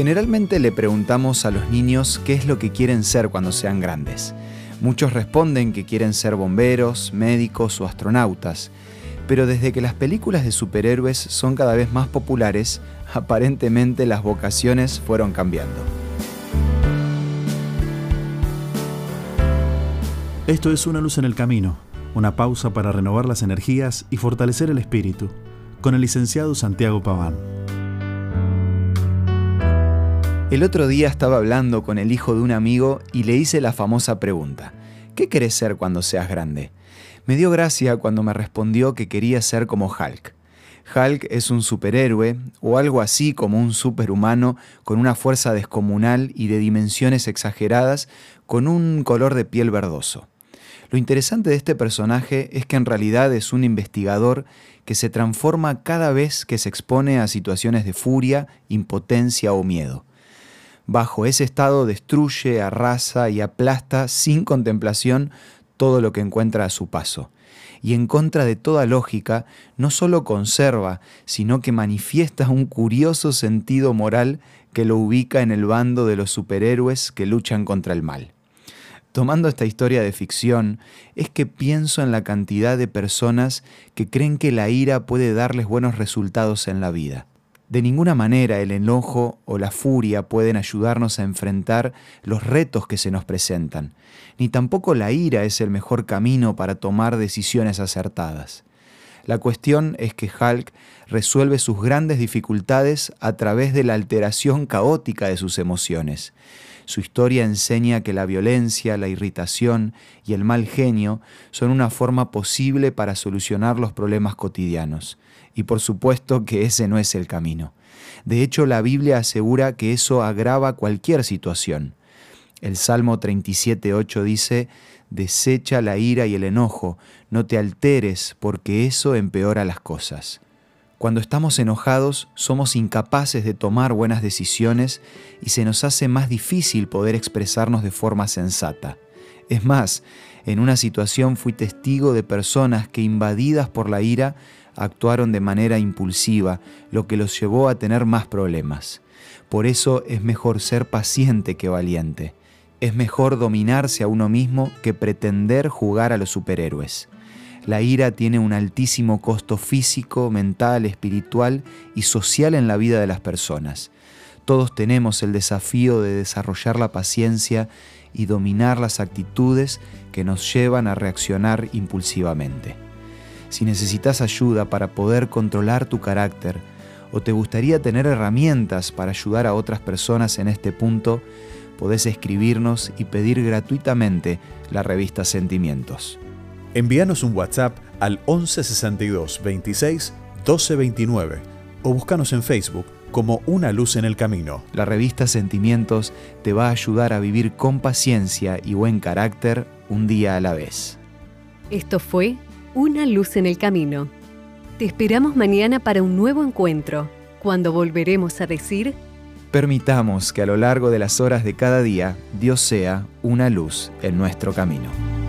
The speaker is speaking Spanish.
Generalmente le preguntamos a los niños qué es lo que quieren ser cuando sean grandes. Muchos responden que quieren ser bomberos, médicos o astronautas, pero desde que las películas de superhéroes son cada vez más populares, aparentemente las vocaciones fueron cambiando. Esto es Una luz en el camino, una pausa para renovar las energías y fortalecer el espíritu, con el licenciado Santiago Paván. El otro día estaba hablando con el hijo de un amigo y le hice la famosa pregunta, ¿qué querés ser cuando seas grande? Me dio gracia cuando me respondió que quería ser como Hulk. Hulk es un superhéroe o algo así como un superhumano con una fuerza descomunal y de dimensiones exageradas con un color de piel verdoso. Lo interesante de este personaje es que en realidad es un investigador que se transforma cada vez que se expone a situaciones de furia, impotencia o miedo. Bajo ese estado destruye, arrasa y aplasta sin contemplación todo lo que encuentra a su paso. Y en contra de toda lógica, no solo conserva, sino que manifiesta un curioso sentido moral que lo ubica en el bando de los superhéroes que luchan contra el mal. Tomando esta historia de ficción, es que pienso en la cantidad de personas que creen que la ira puede darles buenos resultados en la vida. De ninguna manera el enojo o la furia pueden ayudarnos a enfrentar los retos que se nos presentan, ni tampoco la ira es el mejor camino para tomar decisiones acertadas. La cuestión es que Hulk resuelve sus grandes dificultades a través de la alteración caótica de sus emociones. Su historia enseña que la violencia, la irritación y el mal genio son una forma posible para solucionar los problemas cotidianos. Y por supuesto que ese no es el camino. De hecho, la Biblia asegura que eso agrava cualquier situación. El Salmo 37.8 dice, Desecha la ira y el enojo, no te alteres, porque eso empeora las cosas. Cuando estamos enojados somos incapaces de tomar buenas decisiones y se nos hace más difícil poder expresarnos de forma sensata. Es más, en una situación fui testigo de personas que invadidas por la ira actuaron de manera impulsiva, lo que los llevó a tener más problemas. Por eso es mejor ser paciente que valiente. Es mejor dominarse a uno mismo que pretender jugar a los superhéroes. La ira tiene un altísimo costo físico, mental, espiritual y social en la vida de las personas. Todos tenemos el desafío de desarrollar la paciencia y dominar las actitudes que nos llevan a reaccionar impulsivamente. Si necesitas ayuda para poder controlar tu carácter o te gustaría tener herramientas para ayudar a otras personas en este punto, podés escribirnos y pedir gratuitamente la revista Sentimientos. Envíanos un WhatsApp al 1162 26 1229 o búscanos en Facebook como Una Luz en el Camino. La revista Sentimientos te va a ayudar a vivir con paciencia y buen carácter un día a la vez. Esto fue Una Luz en el Camino. Te esperamos mañana para un nuevo encuentro, cuando volveremos a decir... Permitamos que a lo largo de las horas de cada día Dios sea una luz en nuestro camino.